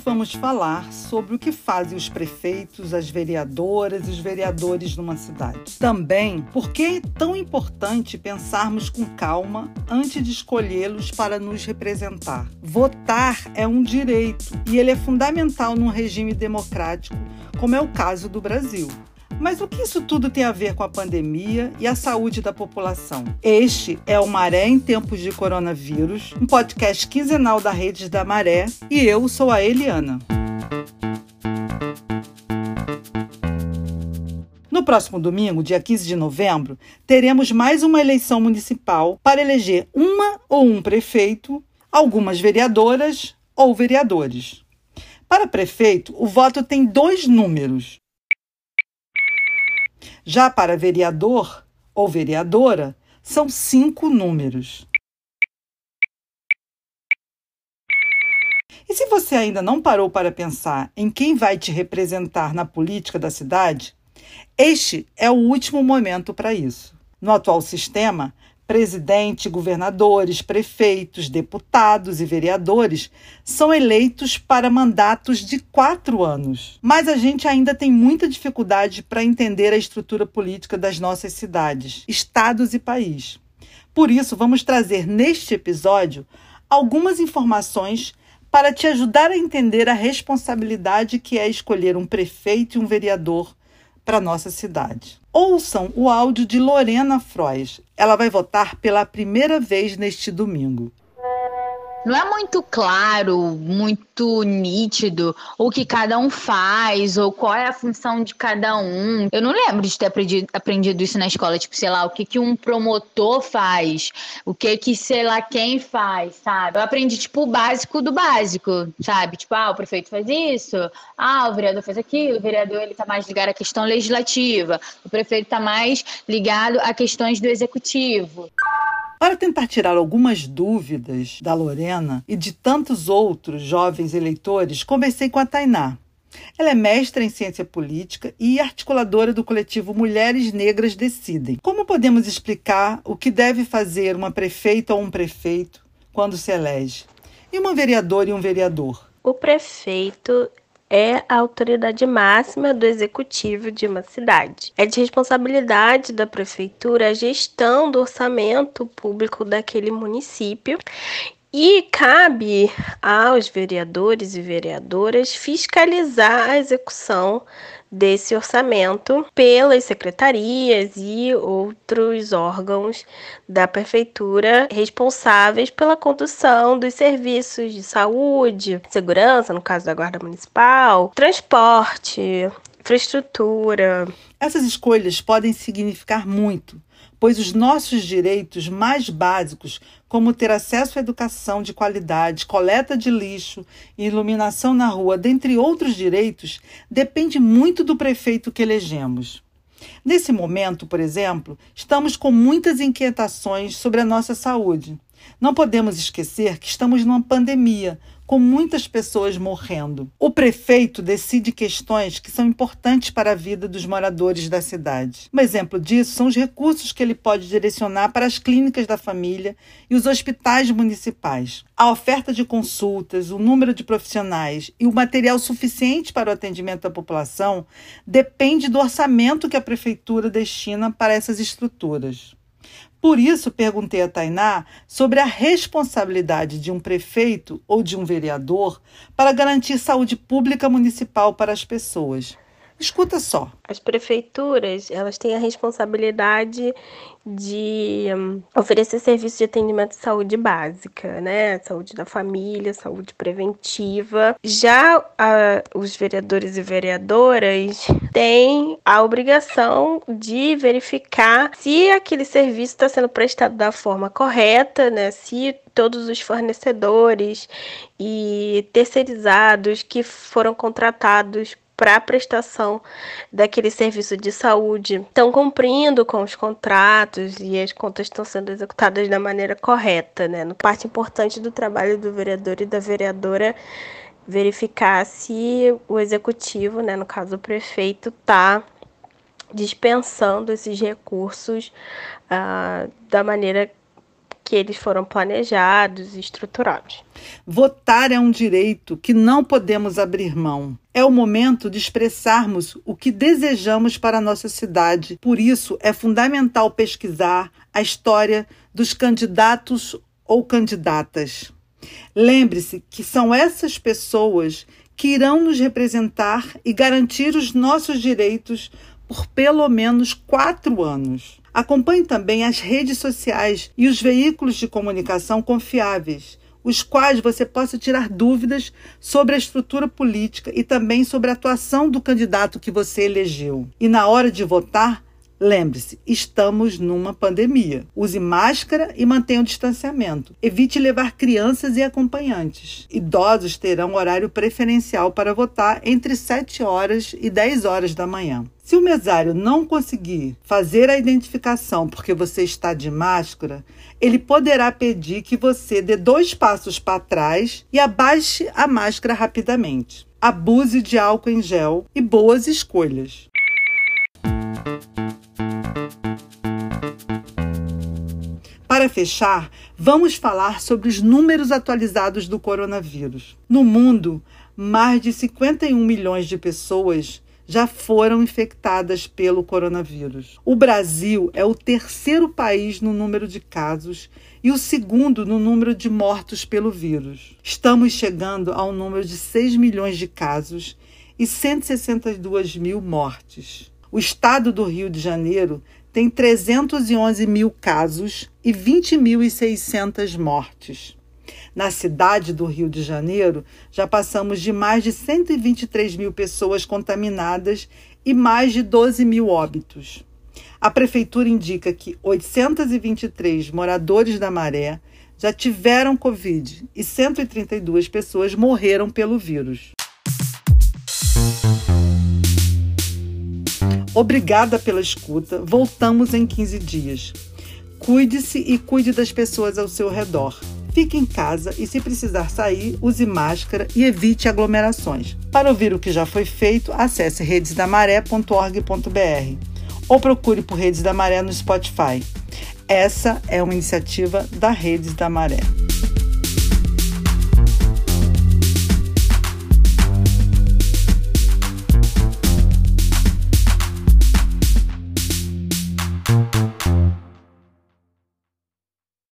vamos falar sobre o que fazem os prefeitos, as vereadoras e os vereadores numa cidade. Também por que é tão importante pensarmos com calma antes de escolhê-los para nos representar. Votar é um direito e ele é fundamental num regime democrático, como é o caso do Brasil. Mas o que isso tudo tem a ver com a pandemia e a saúde da população? Este é o Maré em Tempos de Coronavírus, um podcast quinzenal da Redes da Maré, e eu sou a Eliana. No próximo domingo, dia 15 de novembro, teremos mais uma eleição municipal para eleger uma ou um prefeito, algumas vereadoras ou vereadores. Para prefeito, o voto tem dois números, já para vereador ou vereadora, são cinco números. E se você ainda não parou para pensar em quem vai te representar na política da cidade, este é o último momento para isso. No atual sistema, Presidente, governadores, prefeitos, deputados e vereadores são eleitos para mandatos de quatro anos. Mas a gente ainda tem muita dificuldade para entender a estrutura política das nossas cidades, estados e país. Por isso, vamos trazer neste episódio algumas informações para te ajudar a entender a responsabilidade que é escolher um prefeito e um vereador para nossa cidade. Ouçam o áudio de Lorena Frois. Ela vai votar pela primeira vez neste domingo não é muito claro, muito nítido o que cada um faz ou qual é a função de cada um. Eu não lembro de ter aprendido, aprendido isso na escola, tipo, sei lá, o que, que um promotor faz, o que que sei lá quem faz, sabe? Eu aprendi tipo o básico do básico, sabe? Tipo, ah, o prefeito faz isso, ah, o vereador faz aquilo, o vereador ele tá mais ligado à questão legislativa, o prefeito tá mais ligado a questões do executivo. Para tentar tirar algumas dúvidas da Lorena e de tantos outros jovens eleitores, conversei com a Tainá. Ela é mestra em ciência política e articuladora do coletivo Mulheres Negras Decidem. Como podemos explicar o que deve fazer uma prefeita ou um prefeito quando se elege? E uma vereadora e um vereador? O prefeito é a autoridade máxima do executivo de uma cidade. É de responsabilidade da prefeitura a gestão do orçamento público daquele município e cabe aos vereadores e vereadoras fiscalizar a execução desse orçamento pelas secretarias e outros órgãos da prefeitura responsáveis pela condução dos serviços de saúde, segurança, no caso da Guarda Municipal, transporte, infraestrutura. Essas escolhas podem significar muito pois os nossos direitos mais básicos, como ter acesso à educação de qualidade, coleta de lixo e iluminação na rua, dentre outros direitos, depende muito do prefeito que elegemos. Nesse momento, por exemplo, estamos com muitas inquietações sobre a nossa saúde. Não podemos esquecer que estamos numa pandemia, com muitas pessoas morrendo. O prefeito decide questões que são importantes para a vida dos moradores da cidade. Um exemplo disso são os recursos que ele pode direcionar para as clínicas da família e os hospitais municipais. A oferta de consultas, o número de profissionais e o material suficiente para o atendimento da população depende do orçamento que a prefeitura destina para essas estruturas. Por isso, perguntei a Tainá sobre a responsabilidade de um prefeito ou de um vereador para garantir saúde pública municipal para as pessoas. Escuta só. As prefeituras, elas têm a responsabilidade de um, oferecer serviços de atendimento de saúde básica, né? Saúde da família, saúde preventiva. Já a, os vereadores e vereadoras têm a obrigação de verificar se aquele serviço está sendo prestado da forma correta, né? Se todos os fornecedores e terceirizados que foram contratados para a prestação daquele serviço de saúde estão cumprindo com os contratos e as contas estão sendo executadas da maneira correta, né? No parte importante do trabalho do vereador e da vereadora verificar se o executivo, né, no caso o prefeito, está dispensando esses recursos uh, da maneira que eles foram planejados e estruturados. Votar é um direito que não podemos abrir mão. É o momento de expressarmos o que desejamos para a nossa cidade. Por isso, é fundamental pesquisar a história dos candidatos ou candidatas. Lembre-se que são essas pessoas que irão nos representar e garantir os nossos direitos por pelo menos quatro anos. Acompanhe também as redes sociais e os veículos de comunicação confiáveis, os quais você possa tirar dúvidas sobre a estrutura política e também sobre a atuação do candidato que você elegeu. E na hora de votar, Lembre-se, estamos numa pandemia. Use máscara e mantenha o distanciamento. Evite levar crianças e acompanhantes. Idosos terão horário preferencial para votar entre 7 horas e 10 horas da manhã. Se o mesário não conseguir fazer a identificação porque você está de máscara, ele poderá pedir que você dê dois passos para trás e abaixe a máscara rapidamente. Abuse de álcool em gel e boas escolhas. Para fechar, vamos falar sobre os números atualizados do coronavírus. No mundo, mais de 51 milhões de pessoas já foram infectadas pelo coronavírus. O Brasil é o terceiro país no número de casos e o segundo no número de mortos pelo vírus. Estamos chegando ao número de 6 milhões de casos e 162 mil mortes. O estado do Rio de Janeiro tem 311 mil casos e 20.600 mortes. Na cidade do Rio de Janeiro, já passamos de mais de 123 mil pessoas contaminadas e mais de 12 mil óbitos. A prefeitura indica que 823 moradores da Maré já tiveram Covid e 132 pessoas morreram pelo vírus. Obrigada pela escuta. Voltamos em 15 dias. Cuide-se e cuide das pessoas ao seu redor. Fique em casa e, se precisar sair, use máscara e evite aglomerações. Para ouvir o que já foi feito, acesse redesdamaré.org.br ou procure por Redes da Maré no Spotify. Essa é uma iniciativa da Redes da Maré.